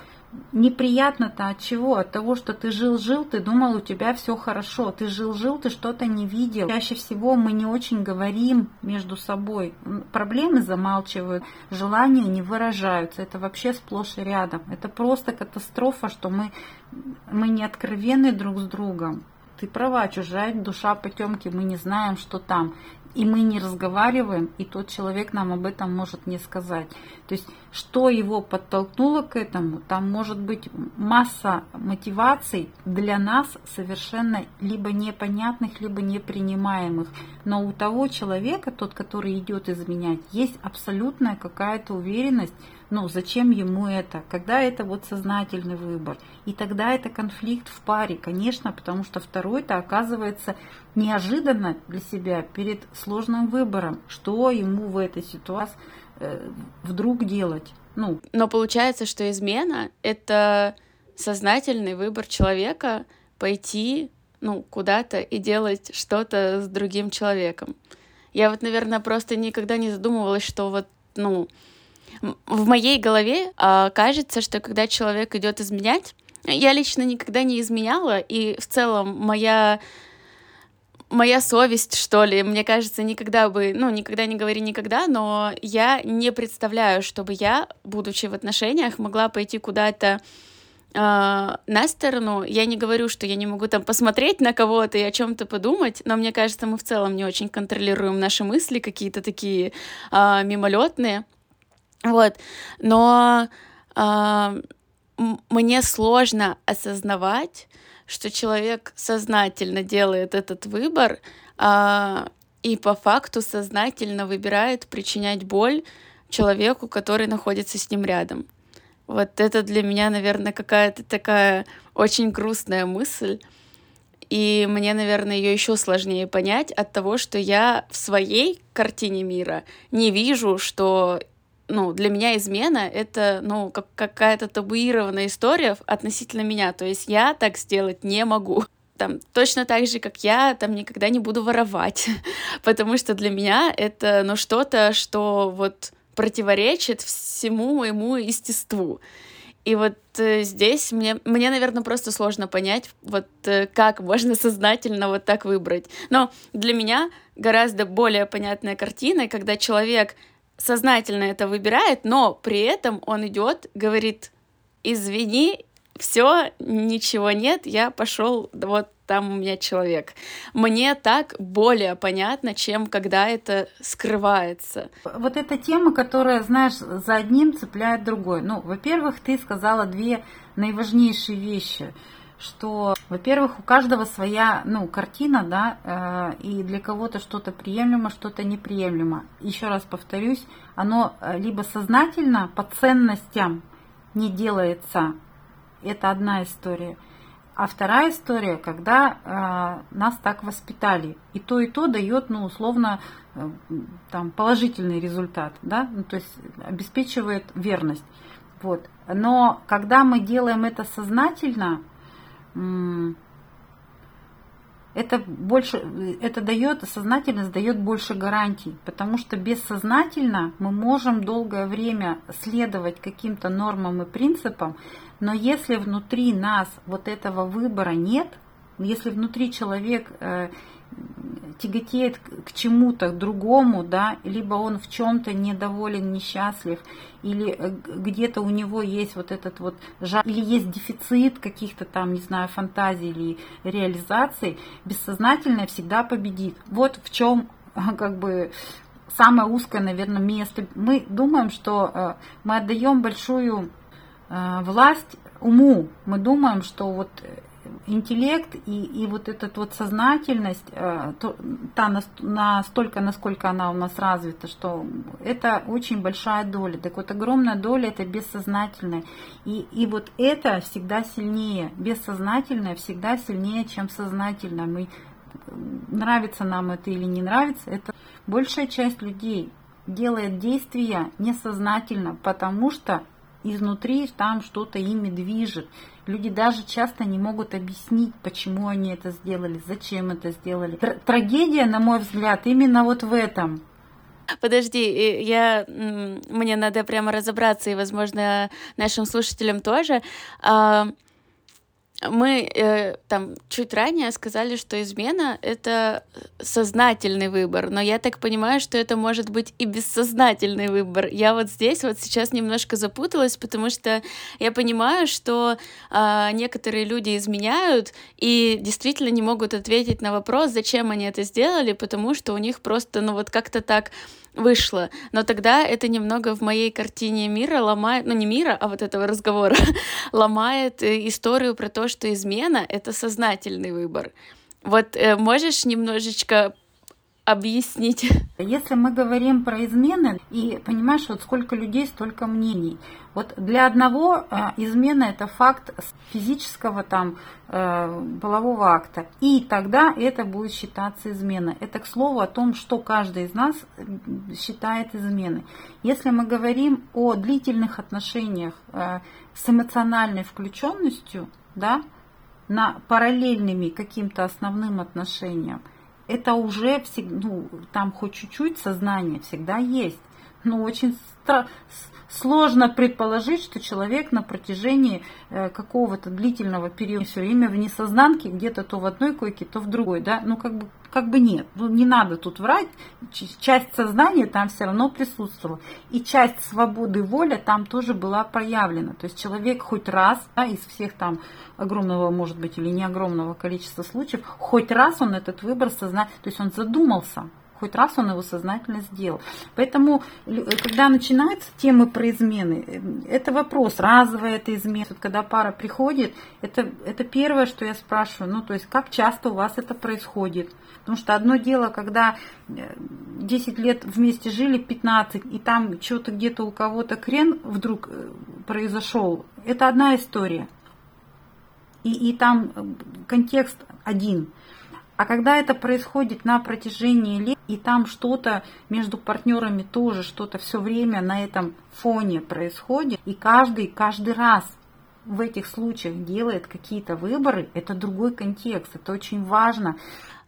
неприятно-то от чего? От того, что ты жил-жил, ты думал, у тебя все хорошо. Ты жил-жил, ты что-то не видел. Чаще всего мы не очень говорим между собой. Проблемы замалчивают, желания не выражаются. Это вообще сплошь и рядом. Это просто катастрофа, что мы, мы не откровенны друг с другом. Ты права, чужая душа потемки, мы не знаем, что там и мы не разговариваем, и тот человек нам об этом может не сказать. То есть, что его подтолкнуло к этому, там может быть масса мотиваций для нас совершенно либо непонятных, либо непринимаемых. Но у того человека, тот, который идет изменять, есть абсолютная какая-то уверенность, ну, зачем ему это? Когда это вот сознательный выбор? И тогда это конфликт в паре, конечно, потому что второй-то оказывается неожиданно для себя перед сложным выбором, что ему в этой ситуации э, вдруг делать. Ну.
Но получается, что измена — это сознательный выбор человека пойти ну, куда-то и делать что-то с другим человеком. Я вот, наверное, просто никогда не задумывалась, что вот, ну, в моей голове э, кажется, что когда человек идет изменять, я лично никогда не изменяла, и в целом моя моя совесть, что ли, мне кажется, никогда бы, ну, никогда не говори никогда, но я не представляю, чтобы я, будучи в отношениях, могла пойти куда-то э, на сторону. Я не говорю, что я не могу там посмотреть на кого-то и о чем-то подумать, но мне кажется, мы в целом не очень контролируем наши мысли, какие-то такие э, мимолетные. Вот. Но э, мне сложно осознавать, что человек сознательно делает этот выбор а, и по факту сознательно выбирает причинять боль человеку, который находится с ним рядом. Вот это для меня, наверное, какая-то такая очень грустная мысль. И мне, наверное, ее еще сложнее понять от того, что я в своей картине мира не вижу, что ну, для меня измена — это, ну, как какая-то табуированная история относительно меня. То есть я так сделать не могу. Там, точно так же, как я там никогда не буду воровать, потому что для меня это, ну, что-то, что вот противоречит всему моему естеству. И вот э, здесь мне, мне, наверное, просто сложно понять, вот э, как можно сознательно вот так выбрать. Но для меня гораздо более понятная картина, когда человек сознательно это выбирает, но при этом он идет, говорит, извини, все, ничего нет, я пошел, вот там у меня человек. Мне так более понятно, чем когда это скрывается.
Вот эта тема, которая, знаешь, за одним цепляет другой. Ну, во-первых, ты сказала две наиважнейшие вещи что, во-первых, у каждого своя, ну, картина, да, э, и для кого-то что-то приемлемо, что-то неприемлемо. Еще раз повторюсь, оно э, либо сознательно по ценностям не делается, это одна история. А вторая история, когда э, нас так воспитали. И то, и то дает, ну, условно, э, там, положительный результат, да, ну, то есть обеспечивает верность. Вот. Но когда мы делаем это сознательно, это больше, это дает, сознательность дает больше гарантий, потому что бессознательно мы можем долгое время следовать каким-то нормам и принципам, но если внутри нас вот этого выбора нет, если внутри человек э, тяготеет к чему-то другому, да, либо он в чем-то недоволен, несчастлив, или э, где-то у него есть вот этот вот жар, или есть дефицит каких-то там, не знаю, фантазий или реализаций, бессознательное всегда победит. Вот в чем как бы самое узкое, наверное, место. Мы думаем, что э, мы отдаем большую э, власть уму. Мы думаем, что вот интеллект и, и вот эта вот сознательность, э, то, та настолько, насколько она у нас развита, что это очень большая доля. Так вот, огромная доля это бессознательное. И, и вот это всегда сильнее. Бессознательное всегда сильнее, чем сознательное. Мы, нравится нам это или не нравится, это большая часть людей делает действия несознательно, потому что изнутри там что-то ими движет. Люди даже часто не могут объяснить, почему они это сделали, зачем это сделали. Трагедия, на мой взгляд, именно вот в этом.
Подожди, я, мне надо прямо разобраться, и, возможно, нашим слушателям тоже. Мы э, там чуть ранее сказали, что измена — это сознательный выбор, но я так понимаю, что это может быть и бессознательный выбор. Я вот здесь вот сейчас немножко запуталась, потому что я понимаю, что э, некоторые люди изменяют и действительно не могут ответить на вопрос, зачем они это сделали, потому что у них просто, ну вот как-то так вышло. Но тогда это немного в моей картине мира ломает, ну не мира, а вот этого разговора, ломает э, историю про то, что измена — это сознательный выбор. Вот э, можешь немножечко объяснить?
Если мы говорим про измены, и понимаешь, вот сколько людей, столько мнений. Вот для одного э, измена это факт физического там э, полового акта, и тогда это будет считаться изменой. Это к слову о том, что каждый из нас считает изменой. Если мы говорим о длительных отношениях э, с эмоциональной включенностью, да, на параллельными каким-то основным отношениям, это уже всегда, ну, там хоть чуть-чуть сознание всегда есть. Но очень сложно предположить, что человек на протяжении э, какого-то длительного периода все время в несознанке, где-то то в одной койке, то в другой, да, ну как бы, как бы нет, ну не надо тут врать, часть сознания там все равно присутствовала, и часть свободы воли там тоже была проявлена, то есть человек хоть раз да, из всех там огромного, может быть, или не огромного количества случаев, хоть раз он этот выбор сознал, то есть он задумался, Хоть раз он его сознательно сделал. Поэтому, когда начинаются темы про измены, это вопрос, разовая это измена. Вот когда пара приходит, это, это первое, что я спрашиваю, ну, то есть, как часто у вас это происходит? Потому что одно дело, когда 10 лет вместе жили, 15, и там что-то где-то у кого-то крен вдруг произошел, это одна история. И, и там контекст один. А когда это происходит на протяжении лет, и там что-то между партнерами тоже что-то все время на этом фоне происходит, и каждый, каждый раз в этих случаях делает какие-то выборы, это другой контекст, это очень важно.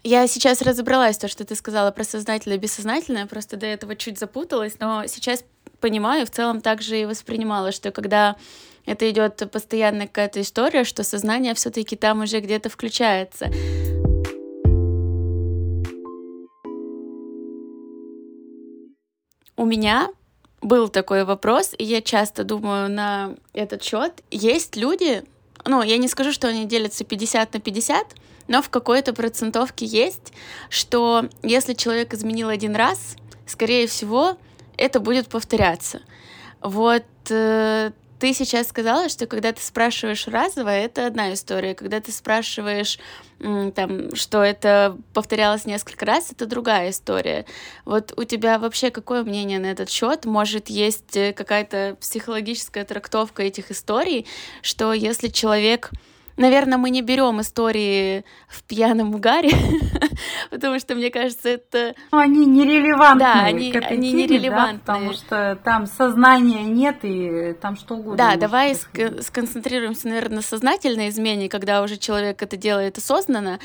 Я сейчас разобралась, то, что ты сказала про сознательное и бессознательное, просто до этого чуть запуталась, но сейчас понимаю, в целом также и воспринимала, что когда это идет постоянно какая-то история, что сознание все-таки там уже где-то включается. У меня был такой вопрос, и я часто думаю на этот счет. Есть люди, ну, я не скажу, что они делятся 50 на 50, но в какой-то процентовке есть, что если человек изменил один раз, скорее всего, это будет повторяться. Вот э, ты сейчас сказала, что когда ты спрашиваешь разово, это одна история. Когда ты спрашиваешь, там, что это повторялось несколько раз, это другая история. Вот у тебя вообще какое мнение на этот счет? Может, есть э, какая-то психологическая трактовка этих историй, что если человек Наверное, мы не берем истории в пьяном угаре, потому что, мне кажется, это...
Ну, они нерелевантны.
Да, они, они теме, нерелевантны.
Да, потому что там сознания нет, и там что угодно.
Да, давай ск- сконцентрируемся, наверное, на сознательной измене, когда уже человек это делает осознанно.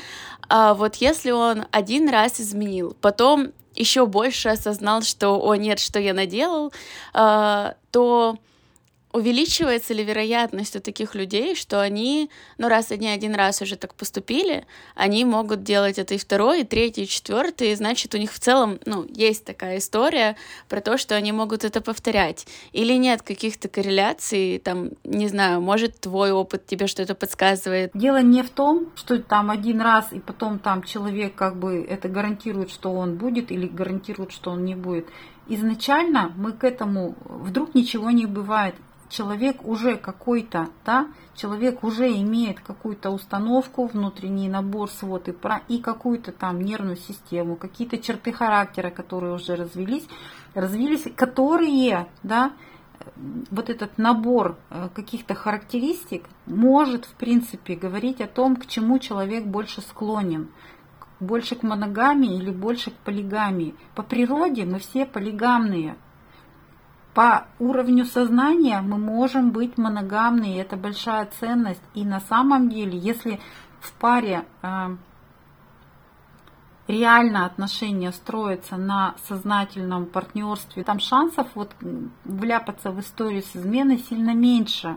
А вот если он один раз изменил, потом еще больше осознал, что, о нет, что я наделал, а, то увеличивается ли вероятность у таких людей, что они, ну раз они один раз уже так поступили, они могут делать это и второй, и третий, и четвертый, и значит у них в целом, ну, есть такая история про то, что они могут это повторять. Или нет каких-то корреляций, там, не знаю, может твой опыт тебе что-то подсказывает.
Дело не в том, что там один раз, и потом там человек как бы это гарантирует, что он будет, или гарантирует, что он не будет. Изначально мы к этому, вдруг ничего не бывает человек уже какой-то, да, человек уже имеет какую-то установку, внутренний набор свод и, про, и какую-то там нервную систему, какие-то черты характера, которые уже развились, развились, которые, да, вот этот набор э, каких-то характеристик может, в принципе, говорить о том, к чему человек больше склонен. Больше к моногамии или больше к полигамии. По природе мы все полигамные – по уровню сознания мы можем быть моногамны, и это большая ценность. И на самом деле, если в паре э, реально отношения строятся на сознательном партнерстве, там шансов вот вляпаться в историю с изменой сильно меньше.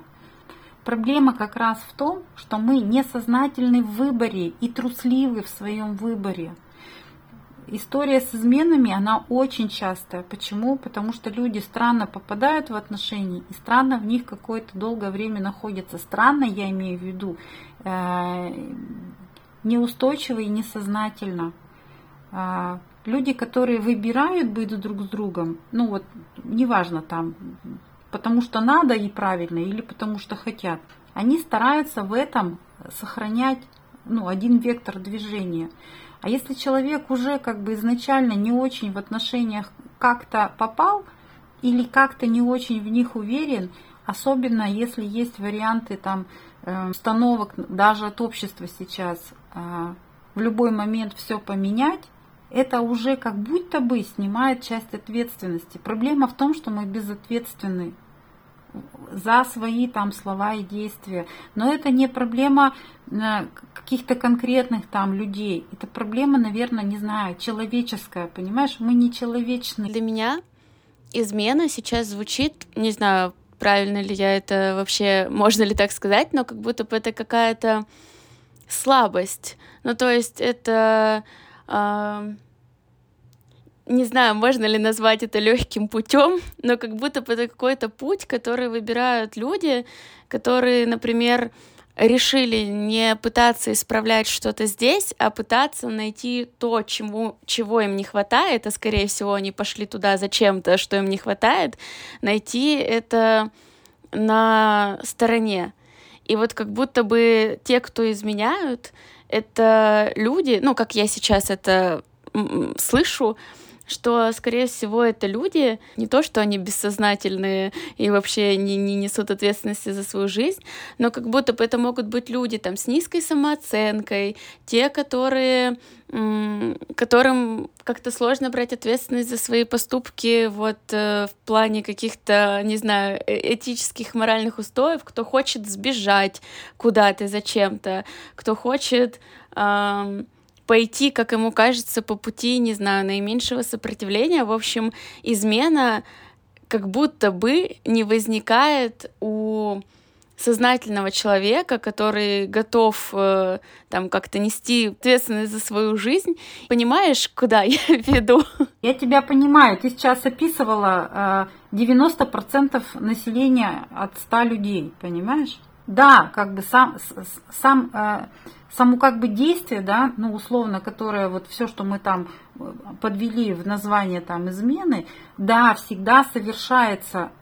Проблема как раз в том, что мы несознательны в выборе и трусливы в своем выборе история с изменами, она очень частая. Почему? Потому что люди странно попадают в отношения и странно в них какое-то долгое время находятся. Странно, я имею в виду, э, неустойчиво и несознательно. Э, люди, которые выбирают быть друг с другом, ну вот, неважно там, потому что надо и правильно, или потому что хотят, они стараются в этом сохранять ну, один вектор движения. А если человек уже как бы изначально не очень в отношениях как-то попал или как-то не очень в них уверен, особенно если есть варианты там э, установок даже от общества сейчас э, в любой момент все поменять, это уже как будто бы снимает часть ответственности. Проблема в том, что мы безответственны за свои там слова и действия. Но это не проблема э, каких-то конкретных там людей. Это проблема, наверное, не знаю, человеческая, понимаешь? Мы не человечны.
Для меня измена сейчас звучит, не знаю, правильно ли я это вообще, можно ли так сказать, но как будто бы это какая-то слабость. Ну, то есть это... Э не знаю, можно ли назвать это легким путем, но как будто бы это какой-то путь, который выбирают люди, которые, например, решили не пытаться исправлять что-то здесь, а пытаться найти то, чему, чего им не хватает, а скорее всего они пошли туда зачем-то, что им не хватает, найти это на стороне. И вот как будто бы те, кто изменяют, это люди, ну, как я сейчас это слышу, что, скорее всего, это люди, не то, что они бессознательные и вообще не, не несут ответственности за свою жизнь, но как будто бы это могут быть люди там с низкой самооценкой, те, которые которым как-то сложно брать ответственность за свои поступки вот э, в плане каких-то, не знаю, э, этических, моральных устоев, кто хочет сбежать куда-то зачем-то, кто хочет э, пойти, как ему кажется, по пути, не знаю, наименьшего сопротивления. В общем, измена как будто бы не возникает у сознательного человека, который готов э, там как-то нести ответственность за свою жизнь. Понимаешь, куда я веду?
Я тебя понимаю. Ты сейчас описывала э, 90% населения от 100 людей, понимаешь? Да, как бы сам, сам э, само как бы действие, да, ну, условно, которое вот все, что мы там э, подвели в название там измены, да, всегда совершается,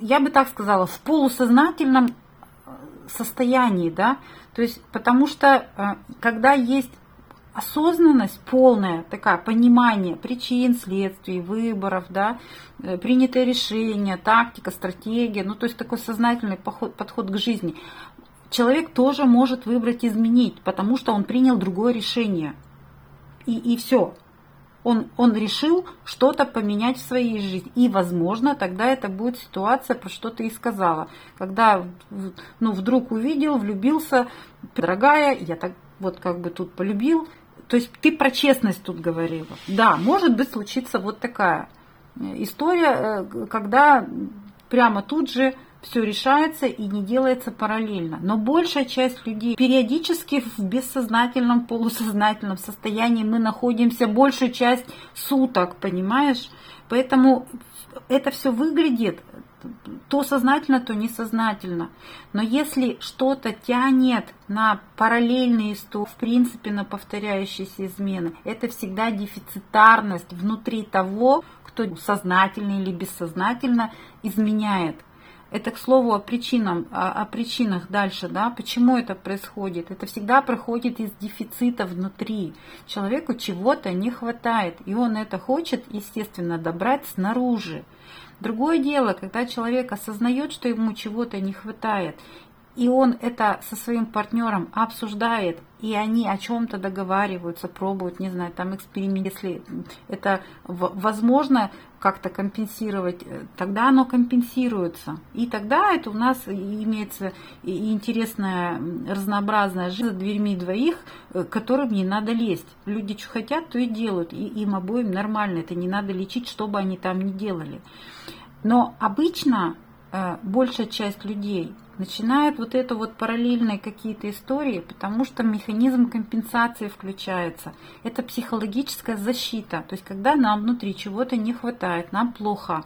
я бы так сказала, в полусознательном э, состоянии, да, то есть потому что когда есть осознанность полная, такая понимание причин, следствий, выборов, да, принятое решение, тактика, стратегия, ну то есть такой сознательный подход к жизни человек тоже может выбрать изменить, потому что он принял другое решение. И, и все. Он, он решил что-то поменять в своей жизни. И, возможно, тогда это будет ситуация, про что ты и сказала. Когда ну, вдруг увидел, влюбился, дорогая, я так вот как бы тут полюбил. То есть ты про честность тут говорила. Да, может быть случится вот такая история, э, когда прямо тут же все решается и не делается параллельно. Но большая часть людей периодически в бессознательном, полусознательном состоянии мы находимся большую часть суток, понимаешь? Поэтому это все выглядит то сознательно, то несознательно. Но если что-то тянет на параллельные истории, в принципе, на повторяющиеся измены, это всегда дефицитарность внутри того, кто сознательно или бессознательно изменяет. Это, к слову, о, причинам, о, причинах дальше, да, почему это происходит. Это всегда проходит из дефицита внутри. Человеку чего-то не хватает, и он это хочет, естественно, добрать снаружи. Другое дело, когда человек осознает, что ему чего-то не хватает, и он это со своим партнером обсуждает, и они о чем-то договариваются, пробуют, не знаю, там эксперимент, если это возможно как-то компенсировать, э, тогда оно компенсируется. И тогда это у нас имеется интересная разнообразная жизнь за дверьми двоих, э, которым не надо лезть. Люди что хотят, то и делают, и им обоим нормально, это не надо лечить, что бы они там ни делали. Но обычно большая часть людей начинают вот это вот параллельные какие-то истории, потому что механизм компенсации включается. Это психологическая защита. То есть, когда нам внутри чего-то не хватает, нам плохо,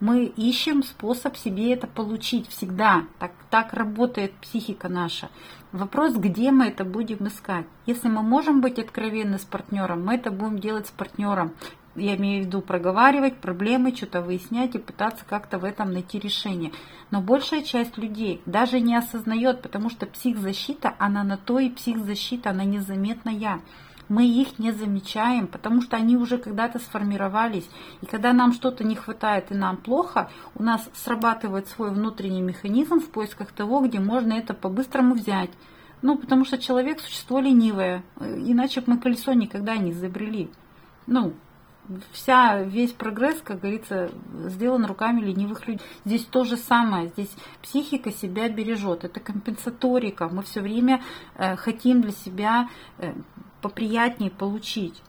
мы ищем способ себе это получить всегда. Так, так работает психика наша. Вопрос, где мы это будем искать. Если мы можем быть откровенны с партнером, мы это будем делать с партнером я имею в виду проговаривать проблемы, что-то выяснять и пытаться как-то в этом найти решение. Но большая часть людей даже не осознает, потому что психзащита, она на то и психзащита, она незаметная. Мы их не замечаем, потому что они уже когда-то сформировались. И когда нам что-то не хватает и нам плохо, у нас срабатывает свой внутренний механизм в поисках того, где можно это по-быстрому взять. Ну, потому что человек существо ленивое, иначе бы мы колесо никогда не изобрели. Ну, вся, весь прогресс, как говорится, сделан руками ленивых людей. Здесь то же самое, здесь психика себя бережет, это компенсаторика, мы все время э, хотим для себя э, поприятнее получить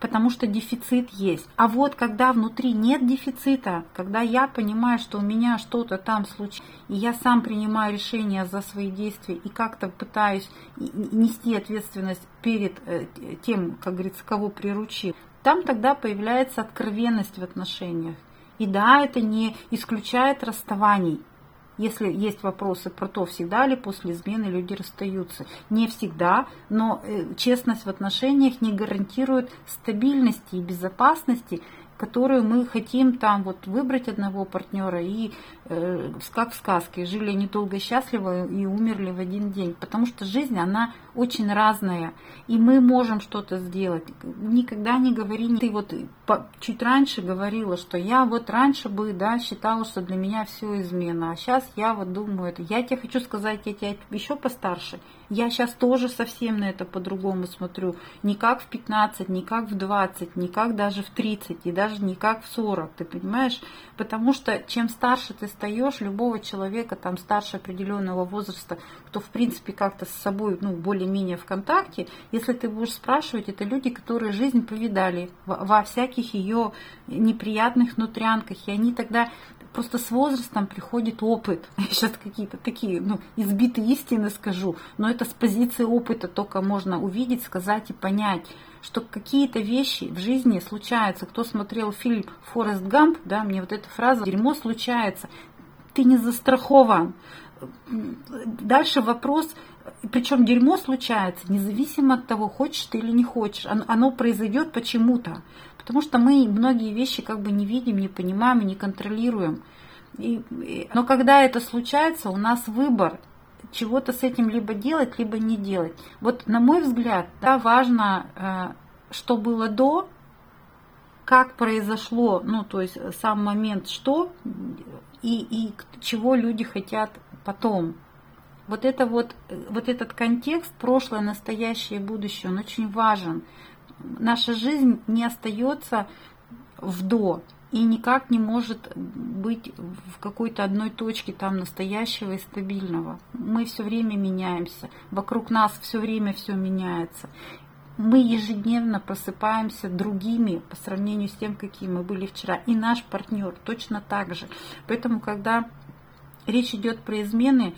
потому что дефицит есть. А вот когда внутри нет дефицита, когда я понимаю, что у меня что-то там случилось, и я сам принимаю решение за свои действия и как-то пытаюсь нести ответственность перед э, тем, как говорится, кого приручил, там тогда появляется откровенность в отношениях. И да, это не исключает расставаний. Если есть вопросы про то, всегда ли после измены люди расстаются. Не всегда, но э, честность в отношениях не гарантирует стабильности и безопасности которую мы хотим там вот выбрать одного партнера и э, как в сказке жили они долго счастливо и умерли в один день, потому что жизнь она очень разная, и мы можем что-то сделать. Никогда не говори, ты вот чуть раньше говорила, что я вот раньше бы, да, считала, что для меня все измена, а сейчас я вот думаю это. Я тебе хочу сказать, я тебя еще постарше, я сейчас тоже совсем на это по-другому смотрю, не как в 15, не как в 20, не как даже в 30, и даже не как в 40, ты понимаешь? Потому что чем старше ты стаешь, любого человека там старше определенного возраста, кто в принципе как-то с собой, ну, более более-менее в контакте, если ты будешь спрашивать, это люди, которые жизнь повидали во всяких ее неприятных нутрянках, и они тогда просто с возрастом приходит опыт. сейчас какие-то такие, ну, избитые истины скажу, но это с позиции опыта только можно увидеть, сказать и понять, что какие-то вещи в жизни случаются. Кто смотрел фильм «Форест Гамп», да, мне вот эта фраза «дерьмо случается», ты не застрахован. Дальше вопрос, причем дерьмо случается, независимо от того, хочешь ты или не хочешь. Оно произойдет почему-то. Потому что мы многие вещи как бы не видим, не понимаем не контролируем. И, и, но когда это случается, у нас выбор чего-то с этим либо делать, либо не делать. Вот на мой взгляд, да, важно, э, что было до, как произошло, ну то есть сам момент, что и, и чего люди хотят потом вот, это вот, вот этот контекст, прошлое, настоящее будущее, он очень важен. Наша жизнь не остается в до и никак не может быть в какой-то одной точке там настоящего и стабильного. Мы все время меняемся, вокруг нас все время все меняется. Мы ежедневно просыпаемся другими по сравнению с тем, какие мы были вчера. И наш партнер точно так же. Поэтому, когда речь идет про измены,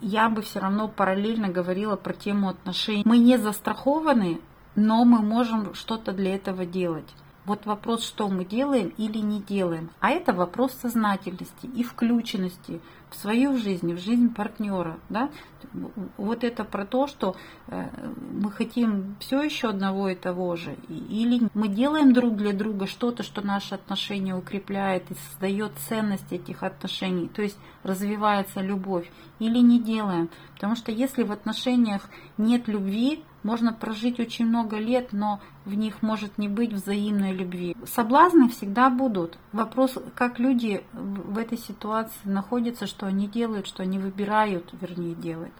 я бы все равно параллельно говорила про тему отношений. Мы не застрахованы, но мы можем что-то для этого делать. Вот вопрос, что мы делаем или не делаем. А это вопрос сознательности и включенности в свою жизнь, в жизнь партнера. Да? Вот это про то, что э, мы хотим все еще одного и того же. Или мы делаем друг для друга что-то, что наши отношения укрепляет и создает ценность этих отношений. То есть развивается любовь. Или не делаем. Потому что если в отношениях нет любви, можно прожить очень много лет, но в них может не быть взаимной любви. Соблазны всегда будут. Вопрос, как люди в этой ситуации находятся, что они делают, что они выбирают, вернее, делать.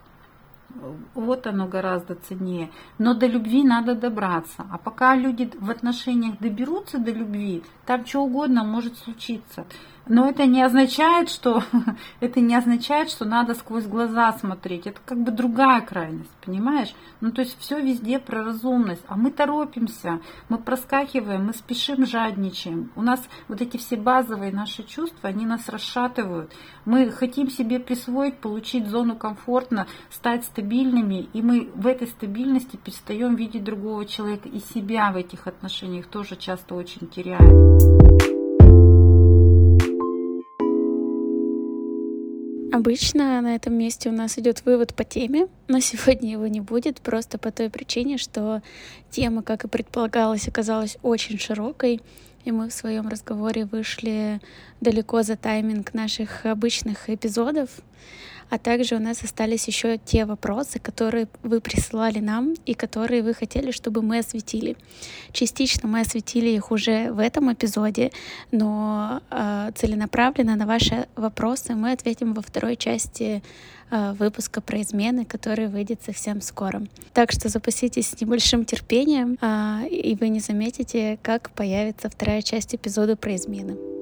Вот оно гораздо ценнее. Но до любви надо добраться. А пока люди в отношениях доберутся до любви, там что угодно может случиться. Но это не означает, что это не означает, что надо сквозь глаза смотреть. Это как бы другая крайность, понимаешь? Ну то есть все везде про разумность, а мы торопимся, мы проскакиваем, мы спешим, жадничаем. У нас вот эти все базовые наши чувства, они нас расшатывают. Мы хотим себе присвоить, получить зону комфортно, стать стабильными, и мы в этой стабильности перестаем видеть другого человека и себя в этих отношениях тоже часто очень теряем.
Обычно на этом месте у нас идет вывод по теме, но сегодня его не будет, просто по той причине, что тема, как и предполагалось, оказалась очень широкой, и мы в своем разговоре вышли далеко за тайминг наших обычных эпизодов. А также у нас остались еще те вопросы, которые вы присылали нам и которые вы хотели, чтобы мы осветили. Частично мы осветили их уже в этом эпизоде, но э, целенаправленно на ваши вопросы мы ответим во второй части э, выпуска про измены, который выйдет совсем скоро. Так что запаситесь с небольшим терпением, э, и вы не заметите, как появится вторая часть эпизода про измены.